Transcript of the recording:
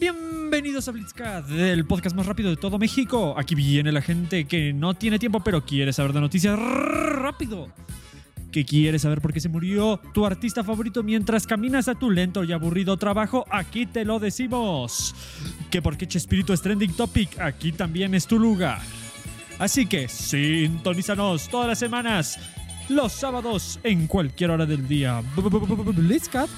Bienvenidos a Blitzcast, el podcast más rápido de todo México. Aquí viene la gente que no tiene tiempo pero quiere saber de noticias rápido. Que quiere saber por qué se murió tu artista favorito mientras caminas a tu lento y aburrido trabajo. Aquí te lo decimos. Que por qué Chespirito es trending topic. Aquí también es tu lugar. Así que sintonízanos todas las semanas, los sábados, en cualquier hora del día. Blitzcast